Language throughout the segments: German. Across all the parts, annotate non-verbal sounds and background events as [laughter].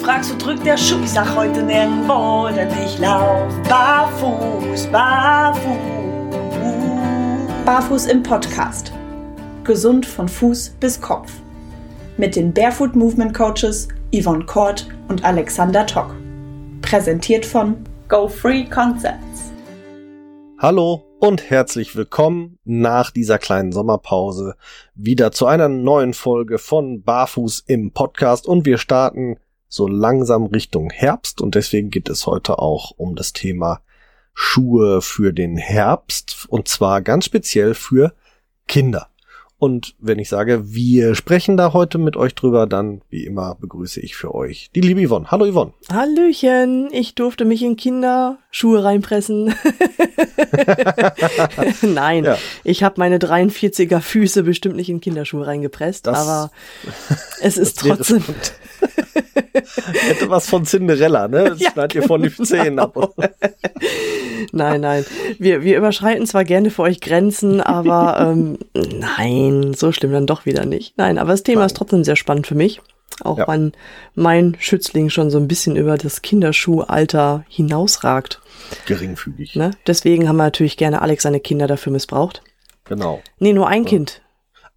fragst, wo drückt der Schuh? Ich sag heute nirgendwo, denn ich lauf barfuß, barfuß. Barfuß im Podcast. Gesund von Fuß bis Kopf. Mit den Barefoot Movement Coaches Yvonne Kort und Alexander Tock. Präsentiert von Go Free Concepts. Hallo und herzlich willkommen nach dieser kleinen Sommerpause wieder zu einer neuen Folge von Barfuß im Podcast und wir starten so langsam Richtung Herbst und deswegen geht es heute auch um das Thema Schuhe für den Herbst und zwar ganz speziell für Kinder. Und wenn ich sage, wir sprechen da heute mit euch drüber, dann wie immer begrüße ich für euch die liebe Yvonne. Hallo Yvonne. Hallöchen, ich durfte mich in Kinderschuhe reinpressen. [laughs] Nein, ja. ich habe meine 43er Füße bestimmt nicht in Kinderschuhe reingepresst, das, aber [laughs] es ist trotzdem. Hätte was von Cinderella, ne? [laughs] Das ja, schneidet ihr von den genau. Zähnen ab. nein, nein. Wir, wir überschreiten zwar gerne für euch Grenzen, aber ähm, nein, so schlimm dann doch wieder nicht. Nein, aber das Thema nein. ist trotzdem sehr spannend für mich. Auch ja. wenn mein Schützling schon so ein bisschen über das Kinderschuhalter hinausragt. Geringfügig. Ne? Deswegen haben wir natürlich gerne Alex seine Kinder dafür missbraucht. Genau. Nee, nur ein ja. Kind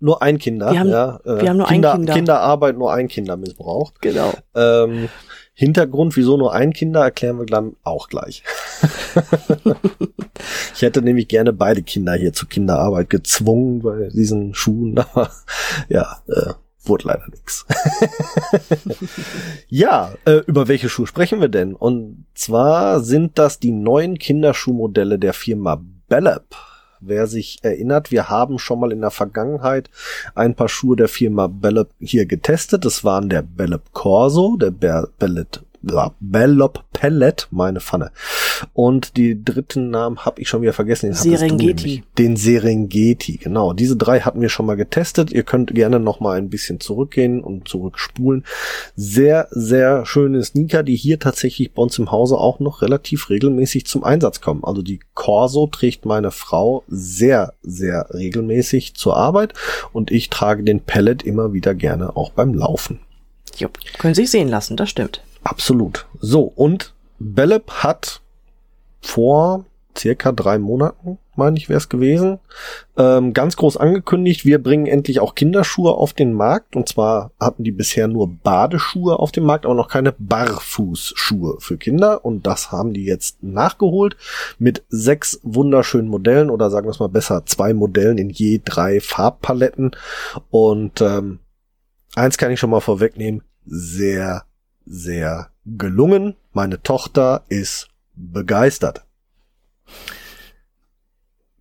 nur ein Kinder. Wir haben, ja, äh, wir haben nur Kinder, ein Kinder. Kinderarbeit nur ein Kinder missbraucht. Genau. Ähm, Hintergrund, wieso nur ein Kinder, erklären wir dann auch gleich. [laughs] ich hätte nämlich gerne beide Kinder hier zur Kinderarbeit gezwungen bei diesen Schuhen, aber ja, äh, wurde leider nichts. [laughs] ja, äh, über welche Schuhe sprechen wir denn? Und zwar sind das die neuen Kinderschuhmodelle der Firma Bellep. Wer sich erinnert, wir haben schon mal in der Vergangenheit ein paar Schuhe der Firma Bellop hier getestet. Das waren der Bellop Corso, der Bellet Bellop Pellet, meine Pfanne. Und die dritten Namen habe ich schon wieder vergessen. Den Serengeti. Den Serengeti, genau. Diese drei hatten wir schon mal getestet. Ihr könnt gerne noch mal ein bisschen zurückgehen und zurückspulen. Sehr, sehr schöne Sneaker, die hier tatsächlich bei uns im Hause auch noch relativ regelmäßig zum Einsatz kommen. Also die Corso trägt meine Frau sehr, sehr regelmäßig zur Arbeit und ich trage den Pellet immer wieder gerne auch beim Laufen. Jupp, können sich sehen lassen, das stimmt. Absolut. So, und Bellep hat vor circa drei Monaten, meine ich, wäre es gewesen, ähm, ganz groß angekündigt, wir bringen endlich auch Kinderschuhe auf den Markt. Und zwar hatten die bisher nur Badeschuhe auf dem Markt, aber noch keine Barfußschuhe für Kinder. Und das haben die jetzt nachgeholt mit sechs wunderschönen Modellen oder sagen wir es mal besser, zwei Modellen in je drei Farbpaletten. Und ähm, eins kann ich schon mal vorwegnehmen, sehr sehr gelungen. Meine Tochter ist begeistert.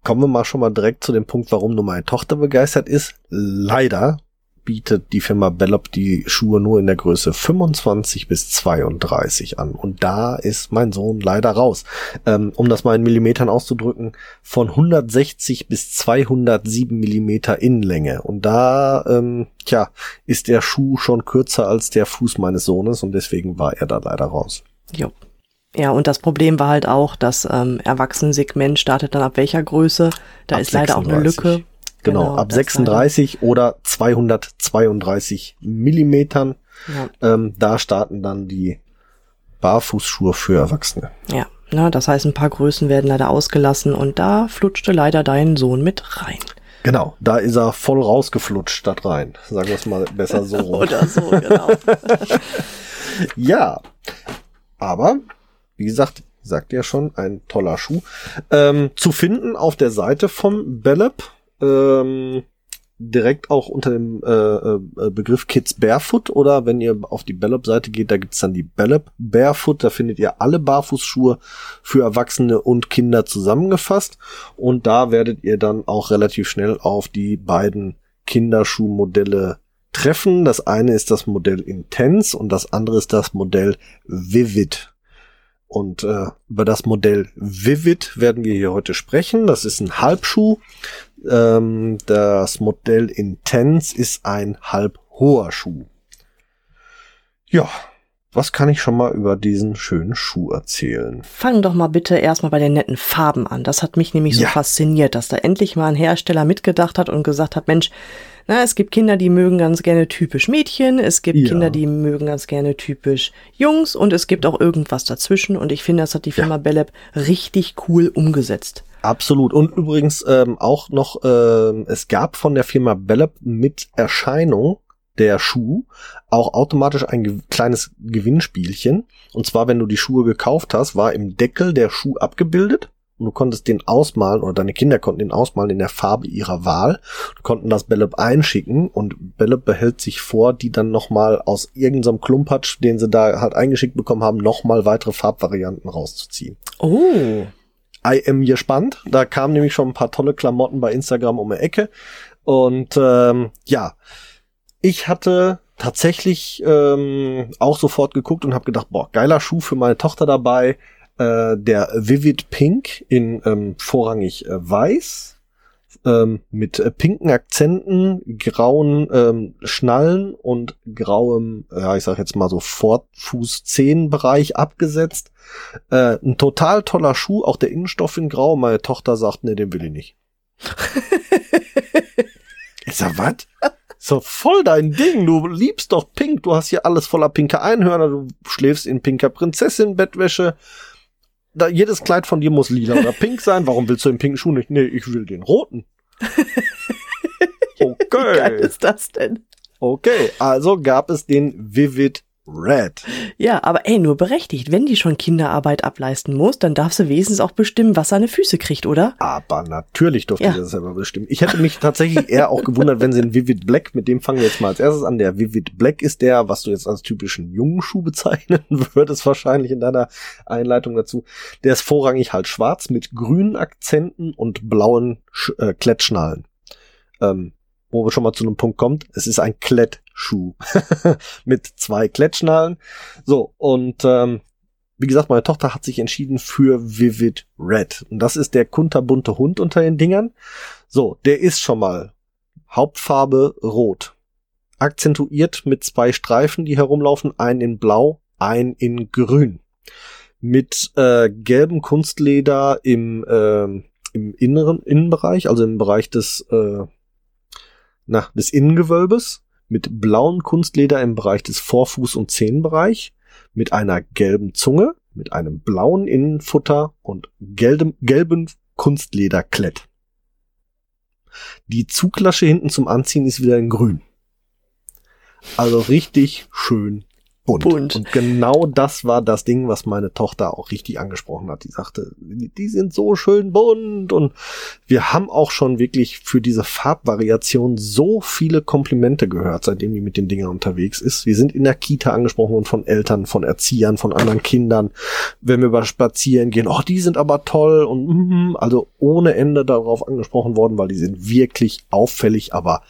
Kommen wir mal schon mal direkt zu dem Punkt, warum nur meine Tochter begeistert ist. Leider bietet die Firma Bellop die Schuhe nur in der Größe 25 bis 32 an. Und da ist mein Sohn leider raus. Ähm, um das mal in Millimetern auszudrücken, von 160 bis 207 Millimeter Innenlänge. Und da, ähm, tja, ist der Schuh schon kürzer als der Fuß meines Sohnes und deswegen war er da leider raus. Jo. Ja, und das Problem war halt auch, das ähm, Erwachsenensegment startet dann ab welcher Größe? Da ab ist leider 36. auch eine Lücke. Genau, genau ab 36 oder 232 Millimetern. Ja. Ähm, da starten dann die Barfußschuhe für Erwachsene. Ja, na, das heißt, ein paar Größen werden leider ausgelassen und da flutschte leider dein Sohn mit rein. Genau, da ist er voll rausgeflutscht statt rein. Sagen wir es mal besser so. Oder so, genau. [laughs] ja, aber wie gesagt, sagt ja schon, ein toller Schuh. Ähm, zu finden auf der Seite vom Bellep ähm, direkt auch unter dem äh, äh, Begriff Kids Barefoot oder wenn ihr auf die Bellop-Seite geht, da gibt's dann die Bellop Barefoot, da findet ihr alle Barfußschuhe für Erwachsene und Kinder zusammengefasst und da werdet ihr dann auch relativ schnell auf die beiden Kinderschuhmodelle treffen. Das eine ist das Modell Intense und das andere ist das Modell Vivid. Und äh, über das Modell Vivid werden wir hier heute sprechen. Das ist ein Halbschuh. Ähm, das Modell Intense ist ein halb hoher Schuh. Ja, was kann ich schon mal über diesen schönen Schuh erzählen? Fang doch mal bitte erstmal bei den netten Farben an. Das hat mich nämlich so ja. fasziniert, dass da endlich mal ein Hersteller mitgedacht hat und gesagt hat, Mensch, Na, es gibt Kinder, die mögen ganz gerne typisch Mädchen, es gibt ja. Kinder, die mögen ganz gerne typisch Jungs und es gibt auch irgendwas dazwischen und ich finde, das hat die Firma ja. Bellep richtig cool umgesetzt. Absolut. Und übrigens ähm, auch noch, ähm, es gab von der Firma Bellep mit Erscheinung der Schuh auch automatisch ein ge kleines Gewinnspielchen. Und zwar, wenn du die Schuhe gekauft hast, war im Deckel der Schuh abgebildet und du konntest den ausmalen oder deine Kinder konnten den ausmalen in der Farbe ihrer Wahl, du konnten das Bellep einschicken und Bellep behält sich vor, die dann nochmal aus irgendeinem Klumpatsch, den sie da halt eingeschickt bekommen haben, nochmal weitere Farbvarianten rauszuziehen. Oh. I am gespannt. Da kamen nämlich schon ein paar tolle Klamotten bei Instagram um die Ecke. Und ähm, ja, ich hatte tatsächlich ähm, auch sofort geguckt und habe gedacht, boah, geiler Schuh für meine Tochter dabei. Äh, der Vivid Pink in ähm, vorrangig äh, weiß ähm, mit äh, pinken Akzenten, grauen ähm, Schnallen und grauem, ja ich sag jetzt mal so Vorfuß-Zehenbereich abgesetzt. Äh, ein total toller Schuh, auch der Innenstoff in grau. Meine Tochter sagt, nee, den will ich nicht. [laughs] ich sag, was? So voll dein Ding. Du liebst doch Pink. Du hast hier alles voller pinker Einhörner. Du schläfst in pinker Prinzessin-Bettwäsche. Da, jedes Kleid von dir muss lila oder pink sein. Warum willst du den pinken Schuh nicht? Nee, ich will den roten. [laughs] Okay. Wie geil ist das denn? Okay, also gab es den Vivid Red. Ja, aber ey, nur berechtigt. Wenn die schon Kinderarbeit ableisten muss, dann darf sie wenigstens auch bestimmen, was seine Füße kriegt, oder? Aber natürlich durfte ja. sie das selber bestimmen. Ich hätte mich tatsächlich eher auch gewundert, wenn sie einen Vivid Black, mit dem fangen wir jetzt mal als erstes an. Der Vivid Black ist der, was du jetzt als typischen jungen Schuh bezeichnen [laughs] würdest, wahrscheinlich in deiner Einleitung dazu. Der ist vorrangig halt schwarz mit grünen Akzenten und blauen Sch äh, Klettschnallen. Ähm, wo wir schon mal zu einem Punkt kommt. Es ist ein Klettschuh [laughs] mit zwei Klettschnallen. So, und ähm, wie gesagt, meine Tochter hat sich entschieden für Vivid Red. Und das ist der kunterbunte Hund unter den Dingern. So, der ist schon mal Hauptfarbe rot. Akzentuiert mit zwei Streifen, die herumlaufen. Einen in blau, einen in grün. Mit äh, gelbem Kunstleder im, äh, im inneren Innenbereich, also im Bereich des äh, na, des Innengewölbes mit blauem Kunstleder im Bereich des Vorfuß- und Zehenbereich, mit einer gelben Zunge, mit einem blauen Innenfutter und gelbem, gelben Kunstlederklett. Die Zuglasche hinten zum Anziehen ist wieder in grün. Also richtig schön bunt. bunt. Und genau das war das Ding, was meine Tochter auch richtig angesprochen hat. Die sagte, die sind so schön bunt und wir haben auch schon wirklich für diese Farbvariation so viele Komplimente gehört, seitdem die mit den Dingern unterwegs ist. Wir sind in der Kita angesprochen worden von Eltern, von Erziehern, von anderen Kindern. Wenn wir über Spazieren gehen, oh, die sind aber toll und mm, also ohne Ende darauf angesprochen worden, weil die sind wirklich auffällig, aber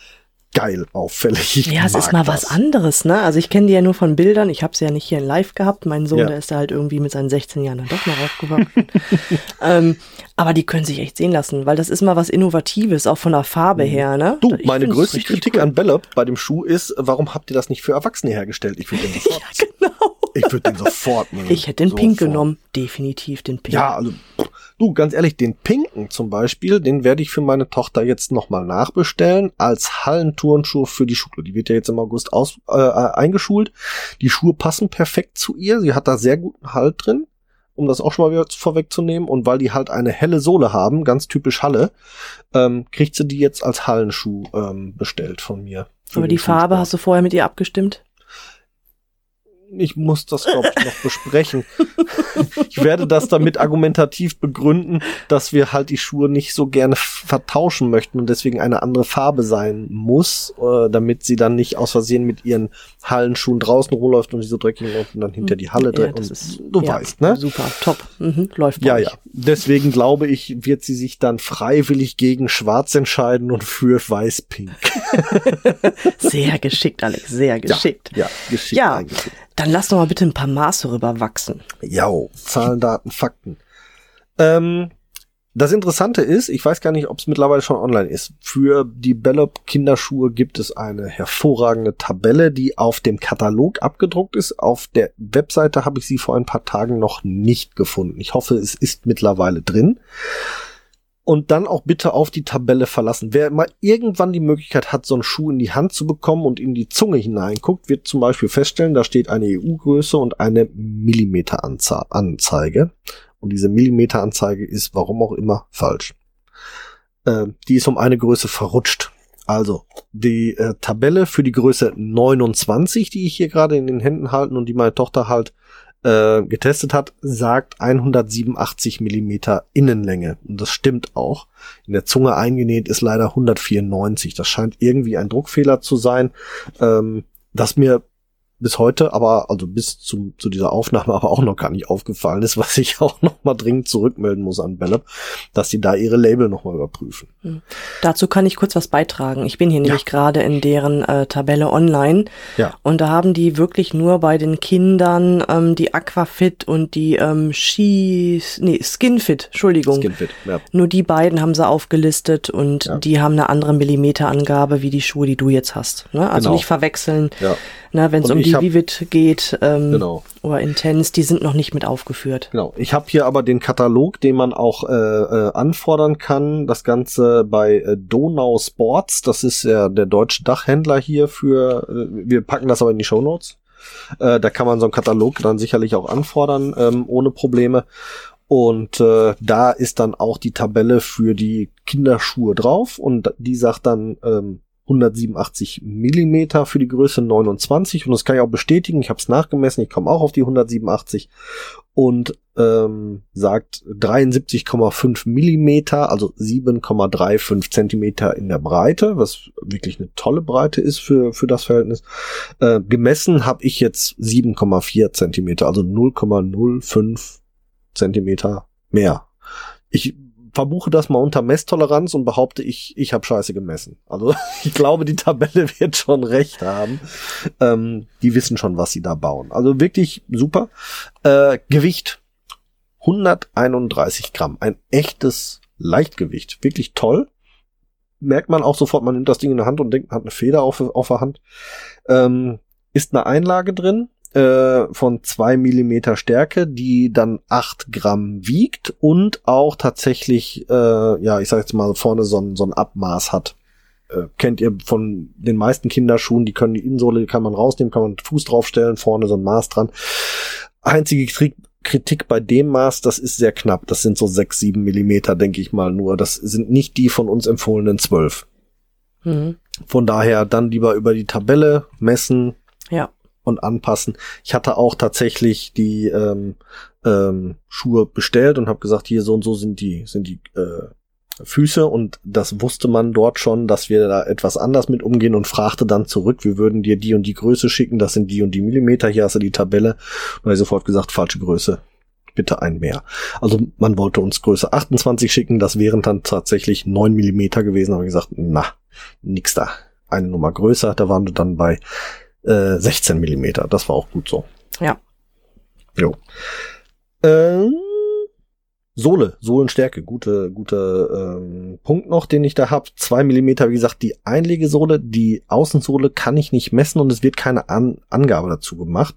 geil auffällig. Ja, es ist mal das. was anderes, ne? Also ich kenne die ja nur von Bildern. Ich habe sie ja nicht hier in live gehabt. Mein Sohn, ja. der ist da halt irgendwie mit seinen 16 Jahren dann doch mal aufgewachsen. [laughs] ähm, aber die können sich echt sehen lassen, weil das ist mal was Innovatives, auch von der Farbe mhm. her, ne? Du, ich meine größte Kritik cool. an Bellop bei dem Schuh ist, warum habt ihr das nicht für Erwachsene hergestellt? Ich den sofort. [laughs] ja, genau. Ich würde den sofort nehmen. Ich hätte den sofort. Pink genommen. Definitiv den Pink. Ja, also Du, ganz ehrlich, den Pinken zum Beispiel, den werde ich für meine Tochter jetzt nochmal nachbestellen als Hallenturnschuh für die Schule. Die wird ja jetzt im August aus, äh, eingeschult. Die Schuhe passen perfekt zu ihr. Sie hat da sehr guten Halt drin, um das auch schon mal wieder vorwegzunehmen. Und weil die halt eine helle Sohle haben, ganz typisch Halle, ähm, kriegt sie die jetzt als Hallenschuh ähm, bestellt von mir. Aber die Farbe hast du vorher mit ihr abgestimmt? Ich muss das, glaube ich, noch besprechen. ich werde das damit argumentativ begründen, dass wir halt die Schuhe nicht so gerne vertauschen möchten und deswegen eine andere Farbe sein muss, äh, damit sie dann nicht aus Versehen mit ihren Hallenschuhen draußen rumläuft und die so dreckig läuft und dann hinter die Halle ja, und ist, du ja, weißt, ne? Super, top, mhm, läuft Ja, euch. ja. Deswegen glaube ich, wird sie sich dann freiwillig gegen Schwarz entscheiden und für Weiß-Pink. [laughs] sehr geschickt, Alex, sehr geschickt. Ja, ja geschickt. Ja, dann lass doch mal bitte ein paar Maße rüberwachsen. Ja, Zahlen, Daten, Fakten. Ähm, das Interessante ist, ich weiß gar nicht, ob es mittlerweile schon online ist. Für die Bellop Kinderschuhe gibt es eine hervorragende Tabelle, die auf dem Katalog abgedruckt ist. Auf der Webseite habe ich sie vor ein paar Tagen noch nicht gefunden. Ich hoffe, es ist mittlerweile drin. Und dann auch bitte auf die Tabelle verlassen. Wer mal irgendwann die Möglichkeit hat, so einen Schuh in die Hand zu bekommen und in die Zunge hineinguckt, wird zum Beispiel feststellen, da steht eine EU-Größe und eine Millimeteranzeige. Und diese Millimeteranzeige ist, warum auch immer, falsch. Äh, die ist um eine Größe verrutscht. Also, die äh, Tabelle für die Größe 29, die ich hier gerade in den Händen halte und die meine Tochter halt äh, getestet hat, sagt 187 Millimeter Innenlänge. Und das stimmt auch. In der Zunge eingenäht ist leider 194. Das scheint irgendwie ein Druckfehler zu sein, ähm, das mir bis heute, aber also bis zu, zu dieser Aufnahme [laughs] aber auch noch gar nicht aufgefallen ist, was ich [laughs] auch noch mal dringend zurückmelden muss an Bellep, dass sie da ihre Label noch mal überprüfen. Hm. Dazu kann ich kurz was beitragen. Ich bin hier ja. nämlich gerade in deren äh, Tabelle online ja. und da haben die wirklich nur bei den Kindern ähm, die Aquafit und die ähm, Ski, nee, Skinfit, Entschuldigung. Skinfit, ja. Nur die beiden haben sie aufgelistet und ja. die haben eine andere Millimeterangabe wie die Schuhe, die du jetzt hast. Ne? Also genau. nicht verwechseln. Ja. Na, wenn es um die Vivid geht ähm, genau. oder Intense, die sind noch nicht mit aufgeführt. Genau. Ich habe hier aber den Katalog, den man auch äh, äh, anfordern kann. Das Ganze bei äh, Donau Sports. Das ist ja der deutsche Dachhändler hier für. Äh, wir packen das aber in die Show Notes. Äh, da kann man so einen Katalog dann sicherlich auch anfordern ähm, ohne Probleme. Und äh, da ist dann auch die Tabelle für die Kinderschuhe drauf und die sagt dann ähm, 187 Millimeter für die Größe 29 und das kann ich auch bestätigen. Ich habe es nachgemessen, ich komme auch auf die 187 und ähm, sagt 73,5 Millimeter, also 7,35 Zentimeter in der Breite, was wirklich eine tolle Breite ist für für das Verhältnis. Äh, gemessen habe ich jetzt 7,4 Zentimeter, also 0,05 Zentimeter mehr. Ich verbuche das mal unter Messtoleranz und behaupte, ich, ich habe scheiße gemessen. Also [laughs] ich glaube, die Tabelle [laughs] wird schon recht haben. Ähm, die wissen schon, was sie da bauen. Also wirklich super. Äh, Gewicht 131 Gramm. Ein echtes Leichtgewicht. Wirklich toll. Merkt man auch sofort, man nimmt das Ding in der Hand und denkt, man hat eine Feder auf, auf der Hand. Ähm, ist eine Einlage drin äh, von zwei Millimeter Stärke, die dann acht Gramm wiegt und auch tatsächlich, äh, ja, ich sag jetzt mal vorne so ein, so ein Abmaß hat. Äh, kennt ihr von den meisten Kinderschuhen, die können die Innensohle, die kann man rausnehmen, kann man Fuß draufstellen, vorne so ein Maß dran. Einzige Krieg Kritik bei dem Maß, das ist sehr knapp. Das sind so sechs, sieben Millimeter, denke ich mal nur. Das sind nicht die von uns empfohlenen zwölf. Mhm. Von daher dann lieber über die Tabelle messen. Ja und anpassen. Ich hatte auch tatsächlich die ähm, ähm, Schuhe bestellt und habe gesagt, hier so und so sind die sind die äh, Füße und das wusste man dort schon, dass wir da etwas anders mit umgehen und fragte dann zurück, wir würden dir die und die Größe schicken, das sind die und die Millimeter, hier hast du die Tabelle und er sofort gesagt, falsche Größe, bitte ein mehr. Also man wollte uns Größe 28 schicken, das wären dann tatsächlich neun Millimeter gewesen, aber gesagt, na, nix da, eine Nummer größer, da waren wir dann bei äh, 16 Millimeter. Das war auch gut so. Ja. Jo. Ähm, Sohle, Sohlenstärke, gute, gute ähm, Punkt noch, den ich da hab. Zwei Millimeter, wie gesagt, die Einlegesohle, die Außensohle kann ich nicht messen und es wird keine An Angabe dazu gemacht.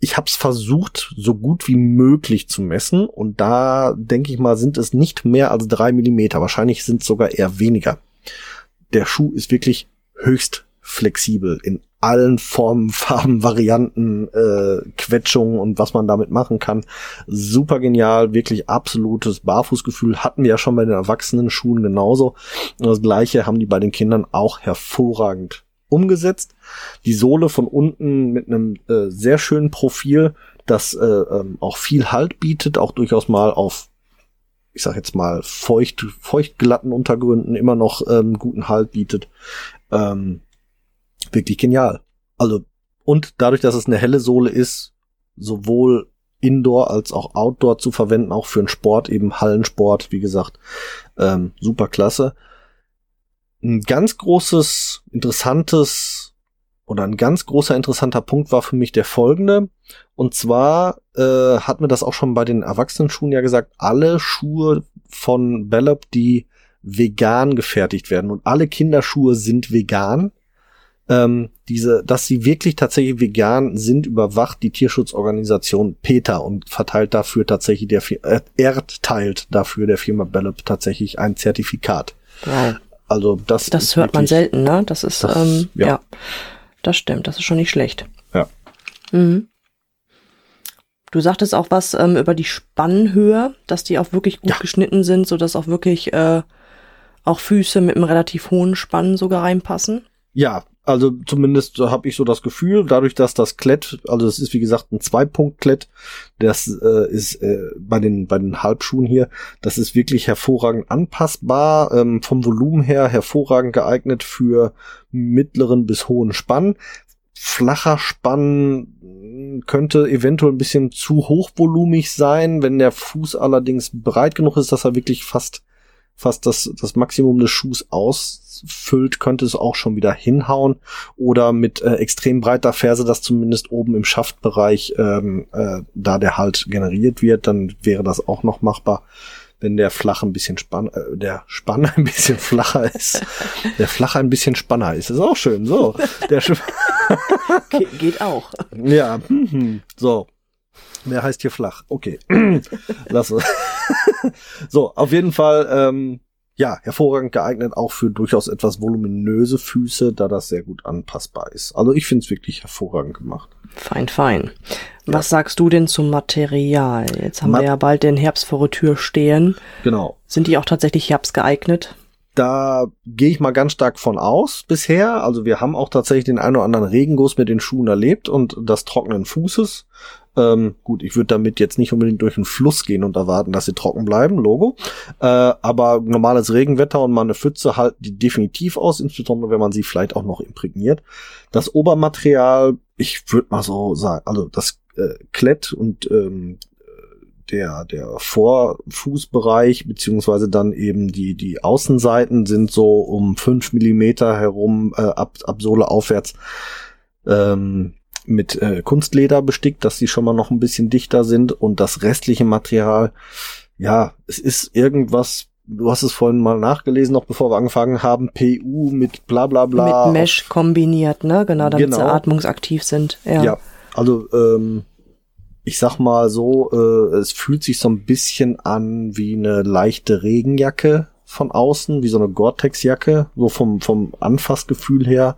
Ich habe es versucht, so gut wie möglich zu messen und da denke ich mal, sind es nicht mehr als drei Millimeter. Wahrscheinlich sind es sogar eher weniger. Der Schuh ist wirklich höchst flexibel in allen Formen, [laughs] Farben, Varianten, äh, Quetschungen und was man damit machen kann. Super genial, wirklich absolutes Barfußgefühl. Hatten wir ja schon bei den erwachsenen Schuhen genauso. Und das gleiche haben die bei den Kindern auch hervorragend umgesetzt. Die Sohle von unten mit einem äh, sehr schönen Profil, das äh, ähm, auch viel Halt bietet, auch durchaus mal auf ich sag jetzt mal feucht, feuchtglatten Untergründen immer noch ähm, guten Halt bietet. Ähm, wirklich genial. Also, und dadurch, dass es eine helle Sohle ist, sowohl Indoor als auch Outdoor zu verwenden, auch für den Sport, eben Hallensport, wie gesagt, ähm, super klasse. Ein ganz großes, interessantes oder ein ganz großer interessanter Punkt war für mich der folgende. Und zwar äh, hat mir das auch schon bei den Erwachsenenschuhen ja gesagt, alle Schuhe von Bellop, die vegan gefertigt werden und alle Kinderschuhe sind vegan, ähm, diese, dass sie wirklich tatsächlich vegan sind, überwacht die Tierschutzorganisation PETA und verteilt dafür tatsächlich der äh, erteilt dafür der Firma Bellop tatsächlich ein Zertifikat. Wow. Also das Das hört man wirklich- selten, ne? Das ist, Das- ähm, ja. ja. Das stimmt, das ist schon nicht schlecht. Ja. Mhm. Du sagtest auch was ähm, über die Spannhöhe, dass die auch wirklich gut Ja. geschnitten sind, so dass auch wirklich äh, auch Füße mit einem relativ hohen Spann sogar reinpassen. Ja, also zumindest habe ich so das Gefühl, dadurch, dass das Klett, also es ist wie gesagt ein Zwei-Punkt-Klett, das äh, ist äh, bei den bei den Halbschuhen hier, das ist wirklich hervorragend anpassbar, ähm, vom Volumen her hervorragend geeignet für mittleren bis hohen Spann. Flacher Spann könnte eventuell ein bisschen zu hochvolumig sein, wenn der Fuß allerdings breit genug ist, dass er wirklich fast fast das, das Maximum des Schuhs ausfüllt, könnte es auch schon wieder hinhauen. Oder mit äh, extrem breiter Ferse, dass zumindest oben im Schaftbereich ähm, äh, da der Halt generiert wird, dann wäre das auch noch machbar. Wenn der flach ein bisschen spann, äh, der Spann ein bisschen flacher ist, [laughs] der flache ein bisschen spanner ist, ist auch schön. So, der [laughs] Ge geht auch. ja, mhm. so. Wer heißt hier flach? Okay. [clears throat] Lass es. [laughs] so, auf jeden Fall, ähm, ja, hervorragend geeignet auch für durchaus etwas voluminöse Füße, da das sehr gut anpassbar ist. Also ich finde es wirklich hervorragend gemacht. Fein, fein. Was sagst du denn zum Material? Jetzt haben Ma- wir ja bald den Herbst vor der Tür stehen. Genau. Sind die auch tatsächlich herbstgeeignet? Da gehe ich mal ganz stark von aus bisher. Also wir haben auch tatsächlich den einen oder anderen Regenguss mit den Schuhen erlebt und das trockenen Fußes. Ähm, gut, ich würde damit jetzt nicht unbedingt durch den Fluss gehen und erwarten, dass sie trocken bleiben, Logo. Äh, aber normales Regenwetter und mal eine Pfütze halten die definitiv aus, insbesondere wenn man sie vielleicht auch noch imprägniert. Das Obermaterial, ich würde mal so sagen, also das äh, Klett und ähm, der, der Vorfußbereich, beziehungsweise dann eben die, die Außenseiten sind so um fünf Millimeter herum, äh, ab, ab Sohle aufwärts, ähm, mit äh, Kunstleder bestickt, dass die schon mal noch ein bisschen dichter sind und das restliche Material, ja, es ist irgendwas, du hast es vorhin mal nachgelesen, noch bevor wir angefangen haben, PU mit bla bla bla. Mit Mesh kombiniert, ne? Genau, damit sie Genau. atmungsaktiv sind. Ja. Ja, also ähm, ich sag mal so, äh, es fühlt sich so ein bisschen an wie eine leichte Regenjacke von außen, wie so eine Gore-Tex-Jacke, so vom, vom Anfassgefühl her.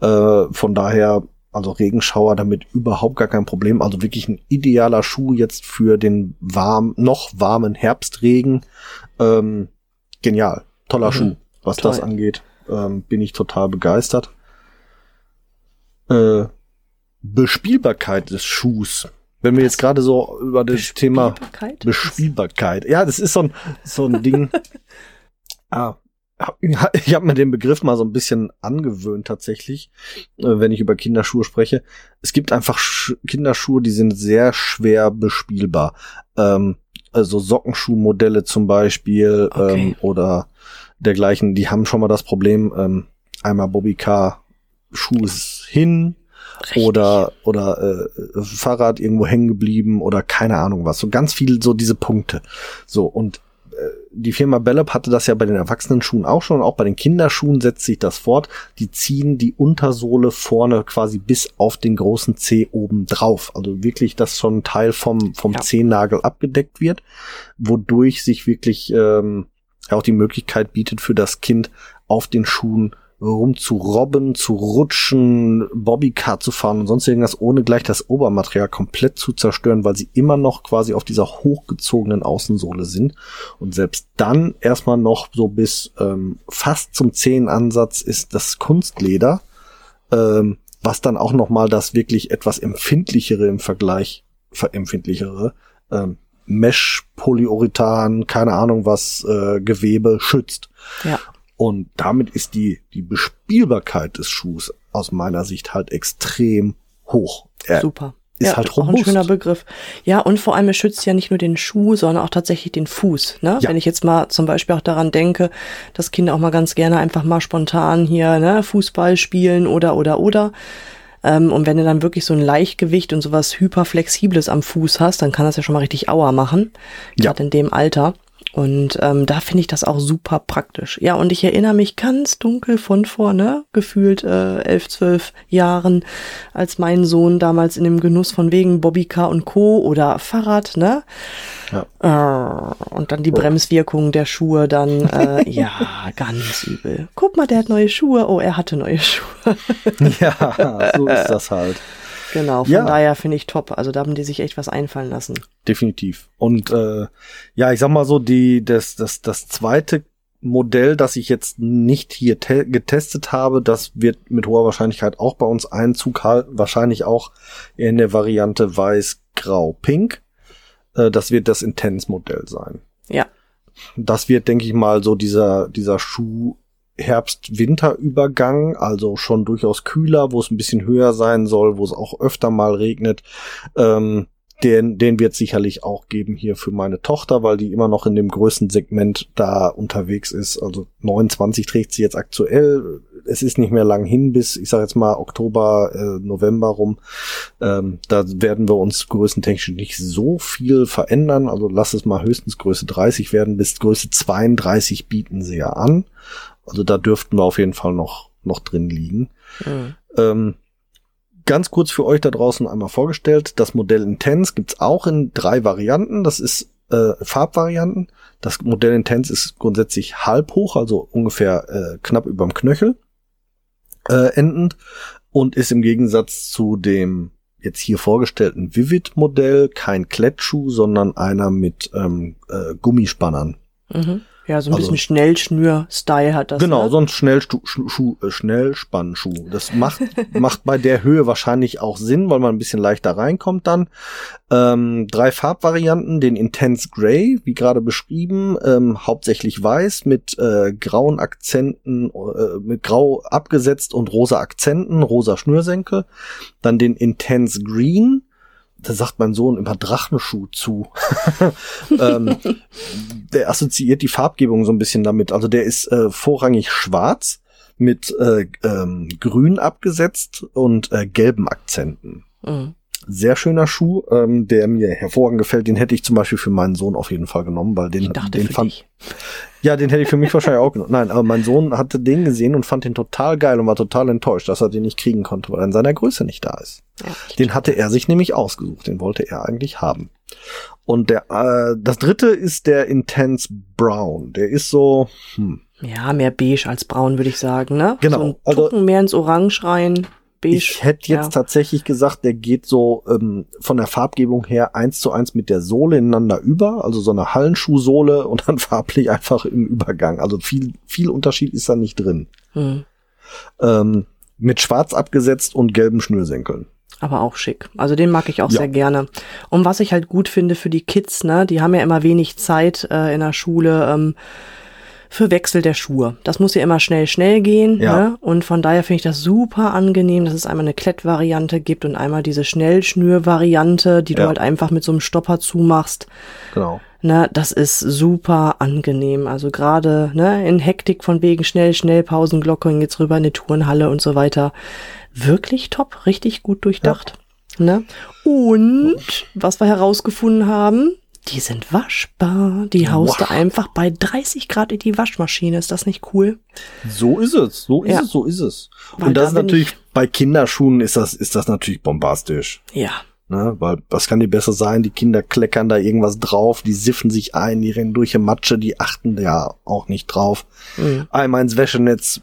Äh, von daher, also Regenschauer damit überhaupt gar kein Problem. Also wirklich ein idealer Schuh jetzt für den warm, noch warmen Herbstregen. Ähm, genial, toller Mhm. Schuh, was Toll. das angeht. Ähm, bin ich total begeistert. Äh, Bespielbarkeit des Schuhs. Wenn wir jetzt gerade so über das Thema Bespielbarkeit? Bespielbarkeit. Ja, das ist so ein, so ein Ding. [laughs] ah, [laughs] ich habe mir den Begriff mal so ein bisschen angewöhnt tatsächlich, äh, wenn ich über Kinderschuhe spreche. Es gibt einfach Sch Kinderschuhe, die sind sehr schwer bespielbar. Ähm, also Sockenschuhmodelle zum Beispiel Okay. ähm, oder dergleichen, die haben schon mal das Problem, ähm, einmal Bobby Car Schuh ist hin, Richtig. oder oder äh, Fahrrad irgendwo hängen geblieben oder keine Ahnung was. So ganz viel so diese Punkte. So und die Firma Bellop hatte das ja bei den Erwachsenenschuhen auch schon, auch bei den Kinderschuhen setzt sich das fort. Die ziehen die Untersohle vorne quasi bis auf den großen Zeh oben drauf. Also wirklich, dass schon ein Teil vom, vom Ja. Zehennagel abgedeckt wird, wodurch sich wirklich ähm, auch die Möglichkeit bietet für das Kind auf den Schuhen rumzurobben, zu rutschen, Bobbycar zu fahren und sonst irgendwas, ohne gleich das Obermaterial komplett zu zerstören, weil sie immer noch quasi auf dieser hochgezogenen Außensohle sind. Und selbst dann erstmal noch so bis ähm, fast zum Zehenansatz ist das Kunstleder, ähm, was dann auch noch mal das wirklich etwas empfindlichere im Vergleich, ver- empfindlichere, ähm, Mesh, Polyurethan, keine Ahnung was, äh, Gewebe schützt. Ja. Und damit ist die, die Bespielbarkeit des Schuhs aus meiner Sicht halt extrem hoch. Er Super. ist ja, halt auch ein robust. schöner Begriff. Ja, und vor allem, es schützt ja nicht nur den Schuh, sondern auch tatsächlich den Fuß. Ne? Ja. Wenn ich jetzt mal zum Beispiel auch daran denke, dass Kinder auch mal ganz gerne einfach mal spontan hier ne, Fußball spielen oder, oder, oder. Ähm, und wenn du dann wirklich so ein Leichtgewicht und sowas hyperflexibles am Fuß hast, dann kann das ja schon mal richtig Aua machen. Ja. Gerade in dem Alter. Und ähm, da finde ich das auch super praktisch. Ja, und ich erinnere mich ganz dunkel von vorne, gefühlt äh, elf, zwölf Jahren, als mein Sohn damals in dem Genuss von wegen Bobbycar und Co. oder Fahrrad, ne? Ja. Äh, und dann die Bremswirkung der Schuhe dann, äh, [laughs] ja, ganz übel. Guck mal, der hat neue Schuhe. Oh, er hatte neue Schuhe. [laughs] ja, so ist das halt. Genau, von ja. daher finde ich top. Also da haben die sich echt was einfallen lassen. Definitiv. Und äh, ja, ich sag mal so, die, das, das, das zweite Modell, das ich jetzt nicht hier getestet habe, das wird mit hoher Wahrscheinlichkeit auch bei uns Einzug halten. Wahrscheinlich auch in der Variante weiß, grau, pink. Äh, das wird das Intense-Modell sein. Ja. Das wird, denke ich mal, so dieser, dieser Schuh Herbst-Winter-Übergang, also schon durchaus kühler, wo es ein bisschen höher sein soll, wo es auch öfter mal regnet. Ähm, den, den wird sicherlich auch geben hier für meine Tochter, weil die immer noch in dem größten Segment da unterwegs ist. Also 29 trägt sie jetzt aktuell. Es ist nicht mehr lang hin bis, ich sage jetzt mal, Oktober, äh, November rum. Ähm, da werden wir uns größentechnisch nicht so viel verändern. Also lass es mal höchstens Größe 30 werden. Bis Größe 32 bieten sie ja an. Also da dürften wir auf jeden Fall noch, noch drin liegen. Mhm. Ähm, ganz kurz für euch da draußen einmal vorgestellt. Das Modell Intense gibt's auch in drei Varianten. Das ist äh, Farbvarianten. Das Modell Intense ist grundsätzlich halb hoch, also ungefähr äh, knapp überm Knöchel äh, endend und ist im Gegensatz zu dem jetzt hier vorgestellten Vivid-Modell kein Klettschuh, sondern einer mit ähm, äh, Gummispannern. Mhm. Ja, so ein also, bisschen Schnellschnür-Style hat das. Genau, ne? so ein Schnellstu Schuh, äh, Schnellspannschuh. Das macht, [laughs] macht bei der Höhe wahrscheinlich auch Sinn, weil man ein bisschen leichter reinkommt dann. Ähm, drei Farbvarianten, den Intense Grey, wie gerade beschrieben, ähm, hauptsächlich weiß mit äh, grauen Akzenten, äh, mit grau abgesetzt und rosa Akzenten, rosa Schnürsenkel. Dann den Intense Green, da sagt mein Sohn immer Drachenschuh zu. [laughs] ähm, der assoziiert die Farbgebung so ein bisschen damit. Also der ist äh, vorrangig schwarz mit äh, ähm, grün abgesetzt und äh, gelben Akzenten. Mhm sehr schöner Schuh, ähm, der mir hervorragend gefällt. Den hätte ich zum Beispiel für meinen Sohn auf jeden Fall genommen, weil den, den fand. Dich. Ja, den hätte ich für mich wahrscheinlich auch genommen. Nein, aber mein Sohn hatte den gesehen und fand den total geil und war total enttäuscht, dass er den nicht kriegen konnte, weil er in seiner Größe nicht da ist. Ja, den hatte er sich nämlich ausgesucht. Den wollte er eigentlich haben. Und der, äh, das dritte ist der Intense Brown. Der ist so, hm. Ja, mehr beige als braun, würde ich sagen, ne? Genau. So also, mehr ins Orange rein beige. Ich hätte jetzt ja. tatsächlich gesagt, der geht so ähm, von der Farbgebung her eins zu eins mit der Sohle ineinander über, also so eine Hallenschuhsohle [laughs] und dann farblich einfach im Übergang. Also viel, viel Unterschied ist da nicht drin. Hm. Ähm, mit schwarz abgesetzt und gelben Schnürsenkeln. Aber auch schick. Also den mag ich auch ja. sehr gerne. Und was ich halt gut finde für die Kids, ne, die haben ja immer wenig Zeit äh, in der Schule. Ähm, für Wechsel der Schuhe. Das muss ja immer schnell, schnell gehen. Ja. Ne? Und von daher finde ich das super angenehm, dass es einmal eine Klett-Variante gibt und einmal diese Schnellschnür-Variante, die ja. du halt einfach mit so einem Stopper zumachst. Genau. Ne, das ist super angenehm. Also gerade ne, in Hektik von wegen schnell, schnell, Pausenglocke und jetzt rüber in die Turnhalle und so weiter. Wirklich top, richtig gut durchdacht. Ja. Ne? Und was wir herausgefunden haben, die sind waschbar. Die haust wow. du einfach bei 30 Grad in die Waschmaschine. Ist das nicht cool? So ist es. So ist ja. es. So ist es. Weil Und das ist natürlich, bei Kinderschuhen ist das, ist das natürlich bombastisch. Ja. Ne, weil was kann die besser sein? Die Kinder kleckern da irgendwas drauf, die siffen sich ein, die rennen durch die Matsche, die achten ja auch nicht drauf. Mhm. Einmal ins Wäschenetz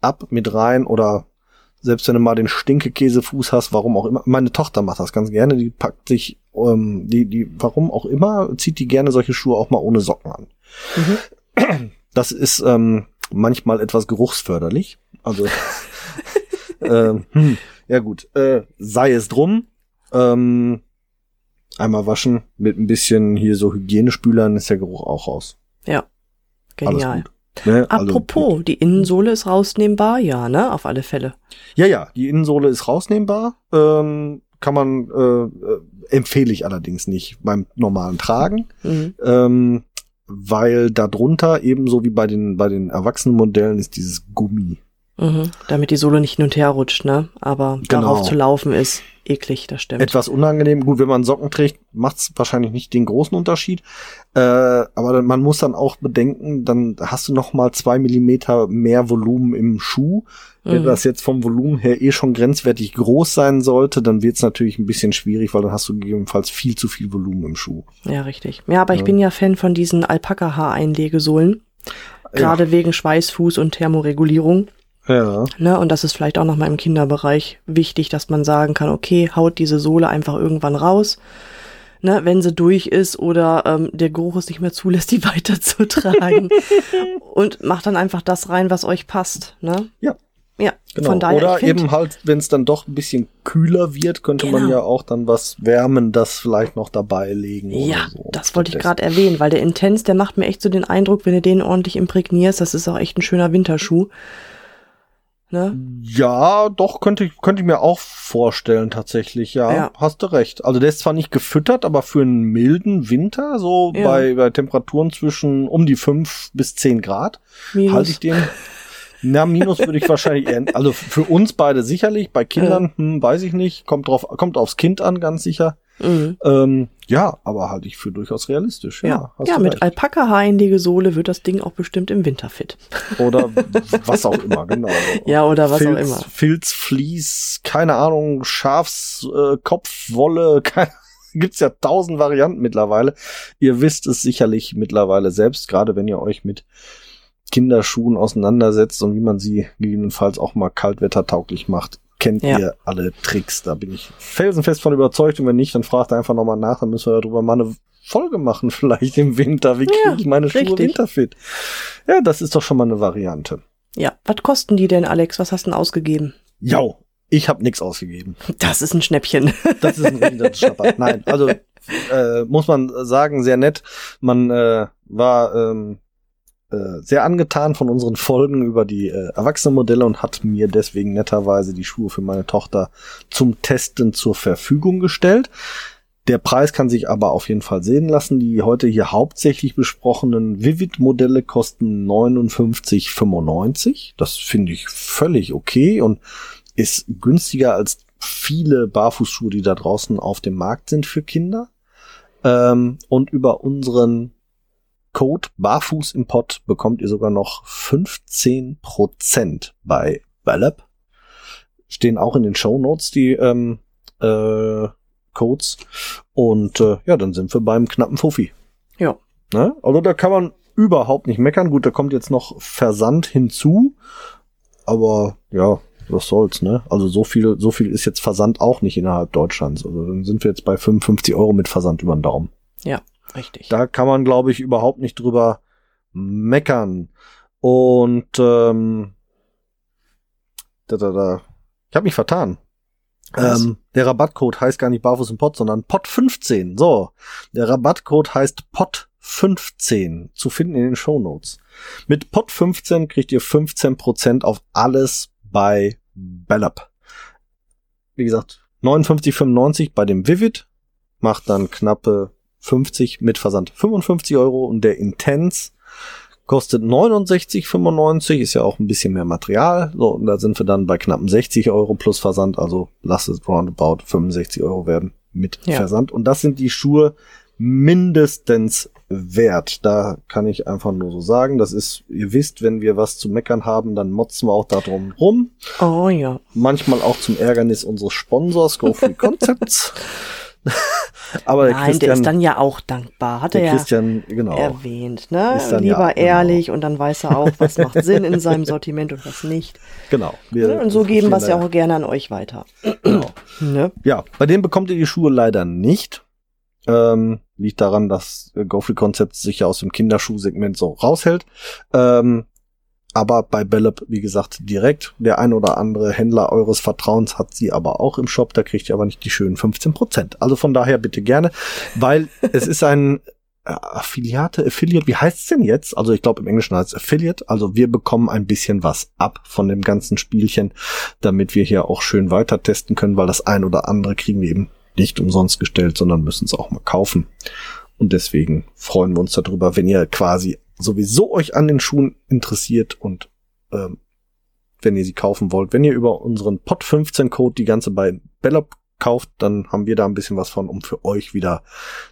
ab mit rein oder selbst wenn du mal den Stinkekäsefuß hast, warum auch immer. Meine Tochter macht das ganz gerne, die packt sich ähm, die, die, warum auch immer, zieht die gerne solche Schuhe auch mal ohne Socken an. Mhm. Das ist ähm, manchmal etwas geruchsförderlich. Also, [laughs] äh, hm, ja gut, äh, sei es drum. Ähm, einmal waschen mit ein bisschen hier so Hygienespülern ist der Geruch auch raus. Ja, genial. Ne? Also Apropos, also, die Innensohle ist rausnehmbar, ja, ne? Auf alle Fälle. Ja, ja, die Innensohle ist rausnehmbar. Ähm, kann man äh, äh, empfehle ich allerdings nicht beim normalen Tragen, mhm. ähm, weil darunter ebenso wie bei den bei den Erwachsenenmodellen ist dieses Gummi. Mhm, damit die Sohle nicht hin und her rutscht, ne? Aber Genau. darauf zu laufen ist eklig, das stimmt. Etwas unangenehm. Gut, wenn man Socken trägt, macht's wahrscheinlich nicht den großen Unterschied. Äh, aber man muss dann auch bedenken, dann hast du noch mal zwei Millimeter mehr Volumen im Schuh. Wenn Mhm. das jetzt vom Volumen her eh schon grenzwertig groß sein sollte, dann wird's natürlich ein bisschen schwierig, weil dann hast du gegebenenfalls viel zu viel Volumen im Schuh. Ja, richtig. Ja, aber ich Ja. bin ja Fan von diesen Alpaka-Haareinlegesohlen. Gerade wegen Schweißfuß und Thermoregulierung. Ja. Ne? Und das ist vielleicht auch nochmal im Kinderbereich wichtig, dass man sagen kann, okay, haut diese Sohle einfach irgendwann raus. Ne, wenn sie durch ist oder ähm, der Geruch es nicht mehr zulässt, die [laughs] weiterzutragen. [laughs] und macht dann einfach das rein, was euch passt. Ne? Ja. Ja, Genau. von daher. Oder eben halt, wenn es dann doch ein bisschen kühler wird, könnte man Genau. ja auch dann was Wärmendes vielleicht noch dabei legen. Ja, so. das wollte ich gerade erwähnen, weil der Intens, der macht mir echt so den Eindruck, wenn du den ordentlich imprägnierst, das ist auch echt ein schöner Winterschuh. Ne? Ja, doch, könnte ich, könnte ich mir auch vorstellen, tatsächlich, ja, Ja. Hast du recht. Also der ist zwar nicht gefüttert, aber für einen milden Winter, so Ja. bei, bei Temperaturen zwischen um die fünf bis zehn Grad, Minus. halte ich den. Na, Minus würde ich wahrscheinlich eher, also für uns beide sicherlich, bei Kindern, hm, weiß ich nicht, kommt drauf, kommt aufs Kind an, ganz sicher. Mhm. Ähm, ja, aber halte ich für durchaus realistisch. Ja, Ja, ja mit recht. Alpaka-Haareinlegesohle wird das Ding auch bestimmt im Winter fit. Oder [laughs] was auch immer, genau. Ja, oder was auch Filz, immer. Filz, Vlies, keine Ahnung, Schafs, äh, [laughs] keine, gibt's ja tausend Varianten mittlerweile. Ihr wisst es sicherlich mittlerweile selbst, gerade wenn ihr euch mit Kinderschuhen auseinandersetzt und wie man sie gegebenenfalls auch mal kaltwettertauglich macht, kennt Ja. ihr alle Tricks. Da bin ich felsenfest von überzeugt und wenn nicht, dann fragt einfach nochmal nach, dann müssen wir darüber mal eine Folge machen, [laughs] vielleicht im Winter. Wie kriege Ja, ich meine Schuhe richtig. winterfit? Ja, das ist doch schon mal eine Variante. Ja, was kosten die denn, Alex? Was hast du denn ausgegeben? Jo, ich habe nichts ausgegeben. Das ist ein Schnäppchen. [laughs] Das ist ein richtiger Schnapper. Nein, also äh, muss man sagen, sehr nett. Man äh, war ähm, äh, sehr angetan von unseren Folgen über die äh, Erwachsenenmodelle und hat mir deswegen netterweise die Schuhe für meine Tochter zum Testen zur Verfügung gestellt. Der Preis kann sich aber auf jeden Fall sehen lassen. Die heute hier hauptsächlich besprochenen Vivid-Modelle kosten 59,95. Das finde ich völlig okay und ist günstiger als viele Barfußschuhe, die da draußen auf dem Markt sind für Kinder. Ähm, und über unseren Code Barfuß im Pott bekommt ihr sogar noch 15% bei Ballab. Stehen auch in den Show Notes die ähm, äh, Codes. Und äh, ja, dann sind wir beim knappen Fuffi. Ja. Ne? Also da kann man überhaupt nicht meckern. Gut, da kommt jetzt noch Versand hinzu. Aber ja, was soll's, ne? Also so viel, so viel ist jetzt Versand auch nicht innerhalb Deutschlands. Also dann sind wir jetzt bei 55 Euro mit Versand über den Daumen. Ja, richtig. Da kann man, glaube ich, überhaupt nicht drüber meckern. Und ähm, da, da, da. Ich habe mich vertan. Ähm, der Rabattcode heißt gar nicht Barfuß im Pott, sondern Pott15. So, der Rabattcode heißt Pott15. Zu finden in den Shownotes. Mit Pott15 kriegt ihr 15% auf alles bei Bellap. Wie gesagt, 59,95 bei dem Vivid macht dann knappe 50 mit Versand 55 Euro und der Intense kostet 69,95, ist ja auch ein bisschen mehr Material. So, und da sind wir dann bei knappen 60 Euro plus Versand, also lasst es roundabout 65 Euro werden mit Ja. Versand. Und das sind die Schuhe mindestens wert. Da kann ich einfach nur so sagen, das ist, ihr wisst, wenn wir was zu meckern haben, dann motzen wir auch darum rum. Oh ja. Manchmal auch zum Ärgernis unseres Sponsors, Go Free [laughs] Concepts. [laughs] Aber der Nein, der Christian, ist dann ja auch dankbar. Hat er der ja Christian, genau. erwähnt, ne? Lieber ja, genau. ehrlich und dann weiß er auch, was macht Sinn in seinem [laughs] Sortiment und was nicht. Genau. Wir Ne? Und so geben wir es ja auch gerne an euch weiter. Genau. [clears throat] Ne? Ja, bei dem bekommt ihr die Schuhe leider nicht. Ähm, liegt daran, dass GoFree Concepts sich ja aus dem Kinderschuhsegment so raushält. Ähm, aber bei Bellep, wie gesagt, direkt. Der ein oder andere Händler eures Vertrauens hat sie aber auch im Shop. Da kriegt ihr aber nicht die schönen 15%. Also von daher bitte gerne, weil es ist ein äh, Affiliate, Affiliate, wie heißt's denn jetzt? Also ich glaube im Englischen heißt es Affiliate. Also wir bekommen ein bisschen was ab von dem ganzen Spielchen, damit wir hier auch schön weiter testen können, weil das ein oder andere kriegen wir eben nicht umsonst gestellt, sondern müssen es auch mal kaufen. Und deswegen freuen wir uns darüber, wenn ihr quasi sowieso euch an den Schuhen interessiert und ähm, wenn ihr sie kaufen wollt. Wenn ihr über unseren Pod 15 Code die ganze bei Bellop kauft, dann haben wir da ein bisschen was von, um für euch wieder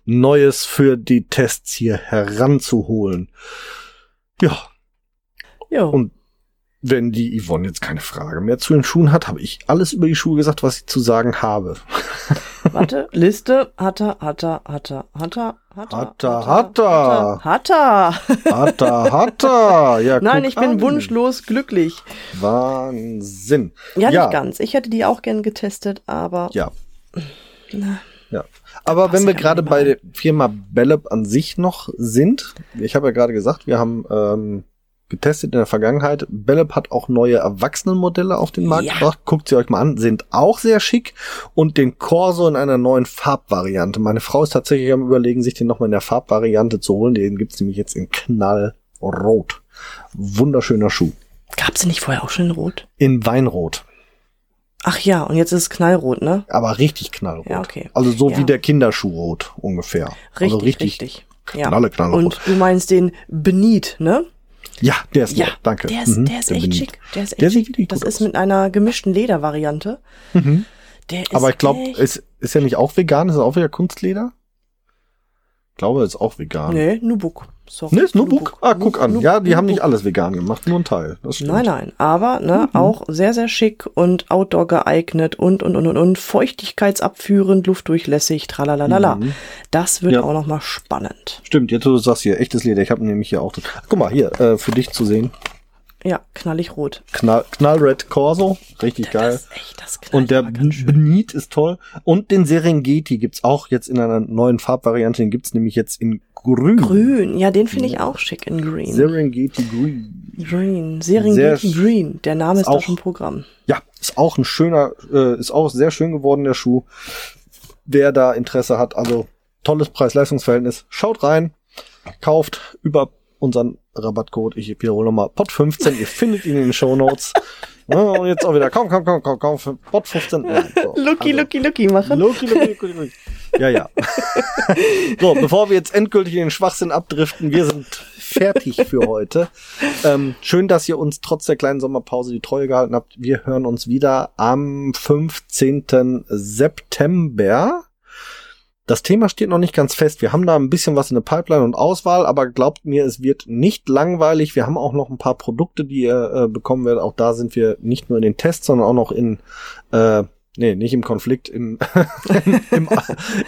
Neues für die Tests hier heranzuholen. Ja. Ja. Und wenn die Yvonne jetzt keine Frage mehr zu den Schuhen hat, habe ich alles über die Schuhe gesagt, was ich zu sagen habe. [laughs] Warte, Liste, hat er, hat er, hat er, hat er, hat er, Hat er, hat er. hat er. Hat er, hat er. [laughs] Ja, Nein, ich bin an. wunschlos glücklich. Wahnsinn. Ja, Ja. nicht ganz. Ich hätte die auch gern getestet, aber Ja. Na. Ja. Aber wenn wir gerade bei der Firma Bellep an sich noch sind, ich habe ja gerade gesagt, wir haben ähm, getestet in der Vergangenheit. Bellep hat auch neue Erwachsenenmodelle auf den Markt Ja. gebracht. Guckt sie euch mal an, sind auch sehr schick und den Corso in einer neuen Farbvariante. Meine Frau ist tatsächlich am überlegen, sich den nochmal in der Farbvariante zu holen. Den gibt's nämlich jetzt in knallrot. Wunderschöner Schuh. gab sie nicht vorher auch schon in Rot? In Weinrot. Ach ja, und jetzt ist es knallrot, ne? Aber richtig knallrot. Ja, okay. Also so Ja. wie der Kinderschuhrot ungefähr. Richtig, also richtig. Ja. Knalle, knallrot. Und du meinst den Benit, ne? Ja, der ist Ja, nett, danke. Der ist, Mhm, der ist echt schick. Der ist echt Der schick. Das ist aus. mit einer gemischten Ledervariante. Mhm. Der ist Aber ich glaube, ist, ist ja nicht auch vegan? Ist es auch wieder Kunstleder? Ich glaube, ist auch vegan. Nee, Nubuk. Sorry. Ne, ist Nubuk? Ah, guck an. Ja, die haben nicht alles vegan gemacht, nur ein Teil. Nein, nein, aber ne, Mhm. auch sehr, sehr schick und Outdoor geeignet und und und und und feuchtigkeitsabführend, luftdurchlässig, tralalala. Mhm. Das wird Ja. auch noch mal spannend. Stimmt, jetzt du sagst hier, echtes Leder. Ich habe nämlich hier auch. das- Guck mal, hier, äh, für dich zu sehen. Ja, knallig rot. Knall, Knallred Corso. Richtig geil. Das ist echt, das Und der. Benit ist toll. Und den Serengeti gibt's auch jetzt in einer neuen Farbvariante. Den gibt's nämlich jetzt in grün. Grün, ja, den finde ich auch schick in Green. Serengeti Green. Green, Serengeti Sehr Green. Der Name ist auch- doch schon Programm. Ja, ist auch ein schöner, äh, ist auch sehr schön geworden, der Schuh. Wer da Interesse hat, also tolles Preis-Leistungs-Verhältnis, schaut rein, kauft über unseren Rabattcode, ich wiederhole nochmal, POT15, ihr findet ihn in den Shownotes. [laughs] Ja, und jetzt auch wieder, komm, komm, komm, komm, komm, für POT15. Ja, so, [laughs] Lucky, also, Lucky, Lucky machen. Lucky, Lucky, Lucky, Lucky. Ja, ja. [laughs] so, bevor wir jetzt endgültig in den Schwachsinn abdriften, wir sind fertig für heute. Ähm, schön, dass ihr uns trotz der kleinen Sommerpause die Treue gehalten habt. Wir hören uns wieder am 15. September. Das Thema steht noch nicht ganz fest. Wir haben da ein bisschen was in der Pipeline und Auswahl, aber glaubt mir, es wird nicht langweilig. Wir haben auch noch ein paar Produkte, die ihr äh, bekommen werdet. Auch da sind wir nicht nur in den Tests, sondern auch noch in äh, Nee, nicht im Konflikt, im, [laughs] im,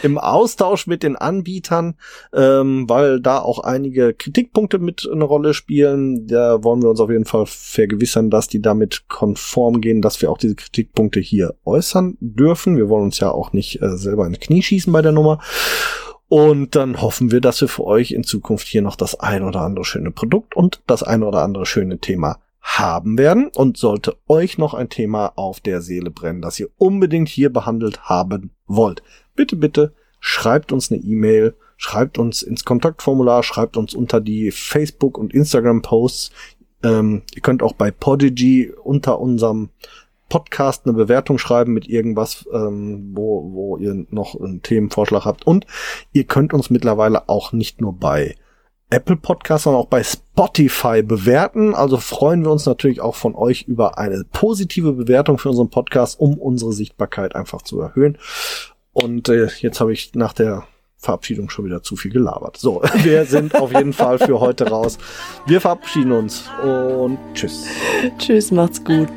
im Austausch mit den Anbietern, ähm, weil da auch einige Kritikpunkte mit eine Rolle spielen. Da wollen wir uns auf jeden Fall vergewissern, dass die damit konform gehen, dass wir auch diese Kritikpunkte hier äußern dürfen. Wir wollen uns ja auch nicht äh, selber ins Knie schießen bei der Nummer. Und dann hoffen wir, dass wir für euch in Zukunft hier noch das ein oder andere schöne Produkt und das ein oder andere schöne Thema haben werden. Und sollte euch noch ein Thema auf der Seele brennen, das ihr unbedingt hier behandelt haben wollt, bitte, bitte schreibt uns eine E-Mail, schreibt uns ins Kontaktformular, schreibt uns unter die Facebook- und Instagram-Posts. Ähm, ihr könnt auch bei Podigy unter unserem Podcast eine Bewertung schreiben mit irgendwas, ähm, wo, wo ihr noch einen Themenvorschlag habt. Und ihr könnt uns mittlerweile auch nicht nur bei Apple Podcasts, sondern auch bei Spotify bewerten. Also freuen wir uns natürlich auch von euch über eine positive Bewertung für unseren Podcast, um unsere Sichtbarkeit einfach zu erhöhen. Und äh, jetzt habe ich nach der Verabschiedung schon wieder zu viel gelabert. So, [laughs] wir sind auf jeden Fall für heute raus. Wir verabschieden uns und tschüss. Tschüss, macht's gut.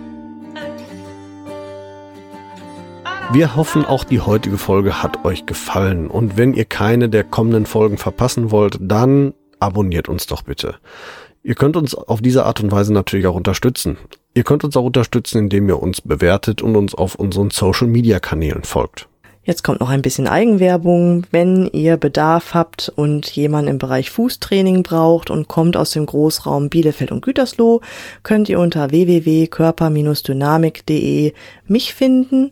Wir hoffen, auch die heutige Folge hat euch gefallen. Und wenn ihr keine der kommenden Folgen verpassen wollt, dann abonniert uns doch bitte. Ihr könnt uns auf diese Art und Weise natürlich auch unterstützen. Ihr könnt uns auch unterstützen, indem ihr uns bewertet und uns auf unseren Social-Media-Kanälen folgt. Jetzt kommt noch ein bisschen Eigenwerbung. Wenn ihr Bedarf habt und jemanden im Bereich Fußtraining braucht und kommt aus dem Großraum Bielefeld und Gütersloh, könnt ihr unter www.körper-dynamik.de mich finden.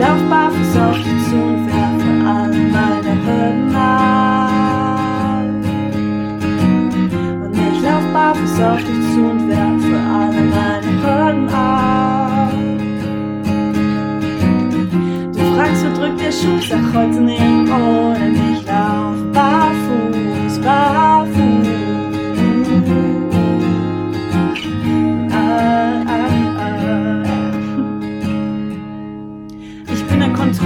lauf barfuß auf dich zu und werfe alle meine Hürden ab. Und ich lauf barfuß auf dich zu und werfe alle meine Hürden ab. Du fragst, wo drückt der Schuh, sag heute nirgendwo, denn ich lauf barfuß, barfuß.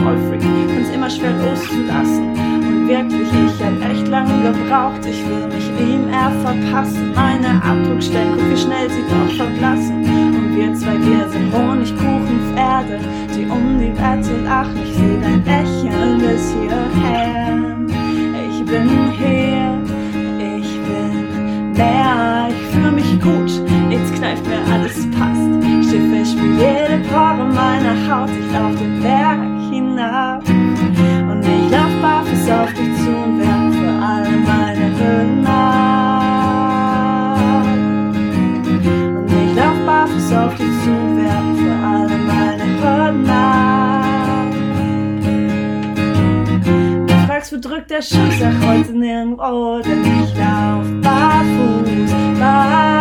Kontrollfreak, find's immer schwer loszulassen. Und wirklich, ich hab echt lange gebraucht, ich will mich ihm eher verpassen. Meine Abdruckstellen, guck wie schnell sie doch verblassen. Und wir zwei, wir sind Honigkuchenpferde, die um die Wette lachen. Ich seh dein Lächeln bis hierher. Ich bin hier, ich bin mehr, ich fühl mich gut, jetzt kneift mir alles passt. Schiffe, ich spür jede Pore meiner Haut, ich lauf der Schuss, sag heute nirgendwo, denn ich lauf barfuß, barfuß.